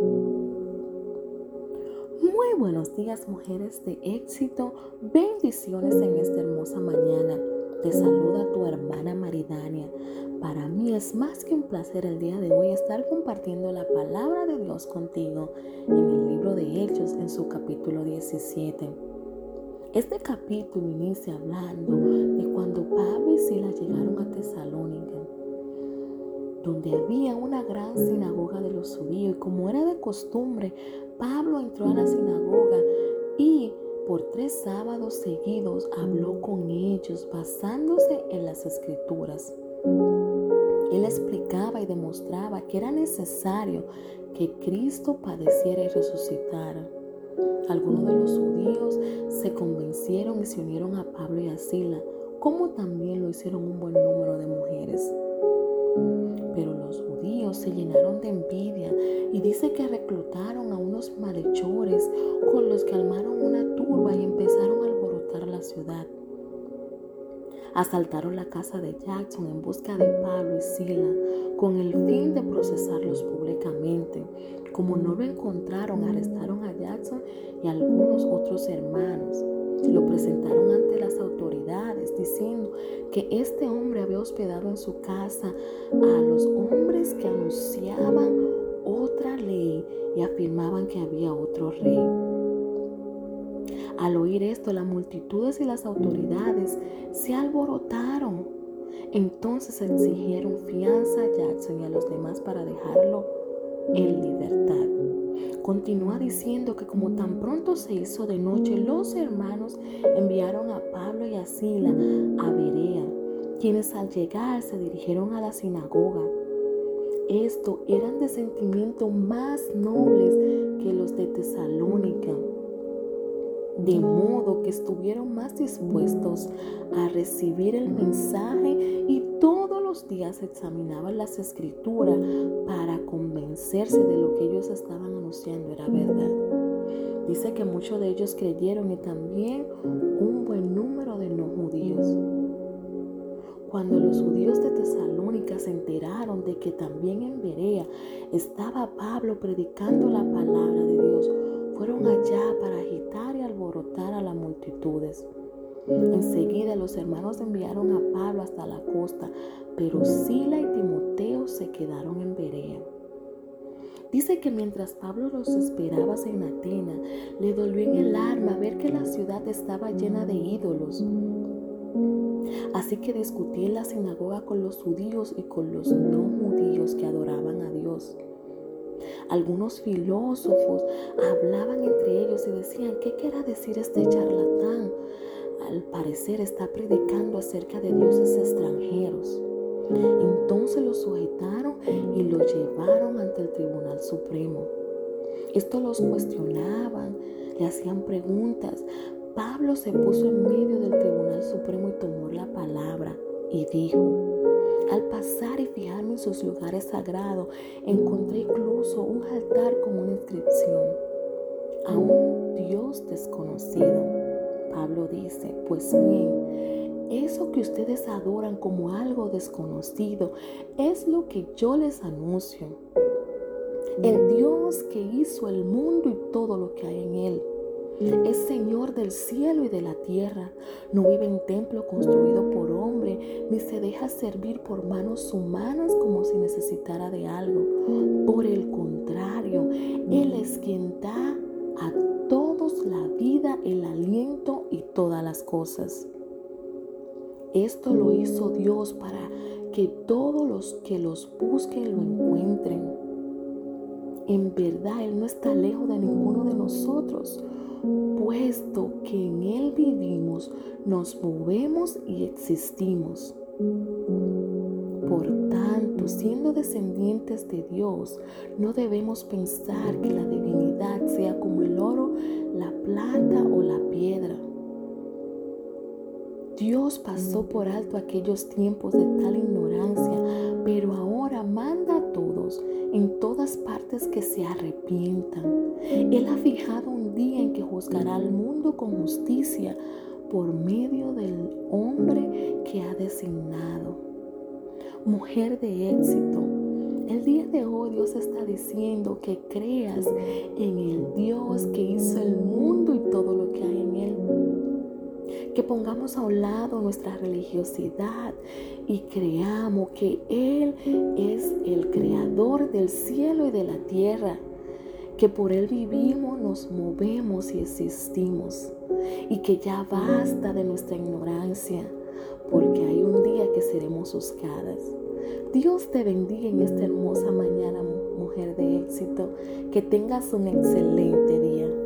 Muy buenos días mujeres de éxito, bendiciones en esta hermosa mañana. Te saluda tu hermana Maridania. Para mí es más que un placer el día de hoy estar compartiendo la palabra de Dios contigo en el libro de Hechos en su capítulo 17. Este capítulo inicia hablando de cuando Pablo y Silas llegaron a Tesalónica, donde había una gran sinagoga de los judíos y como era de costumbre, Pablo entró a la sinagoga y por tres sábados seguidos habló con ellos basándose en las escrituras. Él explicaba y demostraba que era necesario que Cristo padeciera y resucitara algunos de los judíos se convencieron y se unieron a Pablo y a Sila, como también lo hicieron un buen número de mujeres. Pero los judíos se llenaron de envidia y dice que reclutaron a unos malhechores con los que armaron una turba y empezaron a alborotar la ciudad. Asaltaron la casa de Jackson en busca de Pablo y Sila con el fin de procesarlos públicamente. Como no lo encontraron, arrestaron a Jackson y a algunos otros hermanos. Lo presentaron ante las autoridades diciendo que este hombre había hospedado en su casa a los hombres que anunciaban otra ley y afirmaban que había otro rey. Al oír esto, las multitudes y las autoridades se alborotaron. Entonces exigieron fianza a Jackson y a los demás para dejarlo en libertad. Continúa diciendo que como tan pronto se hizo de noche, los hermanos enviaron a Pablo y a Sila a Berea, quienes al llegar se dirigieron a la sinagoga. Esto eran de sentimientos más nobles que los de Tesalónica de modo que estuvieron más dispuestos a recibir el mensaje y todos los días examinaban las escrituras para convencerse de lo que ellos estaban era verdad. Dice que muchos de ellos creyeron y también un buen número de no judíos. Cuando los judíos de Tesalónica se enteraron de que también en Berea estaba Pablo predicando la palabra de Dios, fueron allá para agitar y alborotar a las multitudes. Enseguida los hermanos enviaron a Pablo hasta la costa, pero Sila y Timoteo se quedaron en Berea. Dice que mientras Pablo los esperaba en Atenas, le dolió en el alma ver que la ciudad estaba llena de ídolos. Así que discutí en la sinagoga con los judíos y con los no judíos que adoraban a Dios. Algunos filósofos hablaban entre ellos y decían, ¿qué quiere decir este charlatán? Al parecer está predicando acerca de dioses extranjeros. Entonces lo sujetaron y lo llevaron ante el Tribunal Supremo. Esto los cuestionaban, le hacían preguntas. Pablo se puso en medio del Tribunal Supremo y tomó la palabra y dijo, al pasar y fijarme en sus lugares sagrados, encontré incluso un altar con una inscripción a un Dios desconocido. Pablo dice, pues bien, eso que ustedes adoran como algo desconocido es lo que yo les anuncio. El Dios que hizo el mundo y todo lo que hay en él es Señor del cielo y de la tierra. No vive en templo construido por hombre, ni se deja servir por manos humanas como si necesitara de algo. Por el contrario, Él es quien da a todos la vida, el aliento y todas las cosas. Esto lo hizo Dios para que todos los que los busquen lo encuentren. En verdad, Él no está lejos de ninguno de nosotros puesto que en Él vivimos, nos movemos y existimos. Por tanto, siendo descendientes de Dios, no debemos pensar que la divinidad Dios pasó por alto aquellos tiempos de tal ignorancia, pero ahora manda a todos en todas partes que se arrepientan. Él ha fijado un día en que juzgará al mundo con justicia por medio del hombre que ha designado. Mujer de éxito, El día de hoy Dios está diciendo que creas en el Dios que hizo el mundo Que pongamos a un lado nuestra religiosidad y creamos que Él es el creador del cielo y de la tierra que por Él vivimos, nos movemos y existimos, y que ya basta de nuestra ignorancia, porque hay un día que seremos juzgadas. Dios te bendiga en esta hermosa mañana, mujer de éxito, que tengas un excelente día.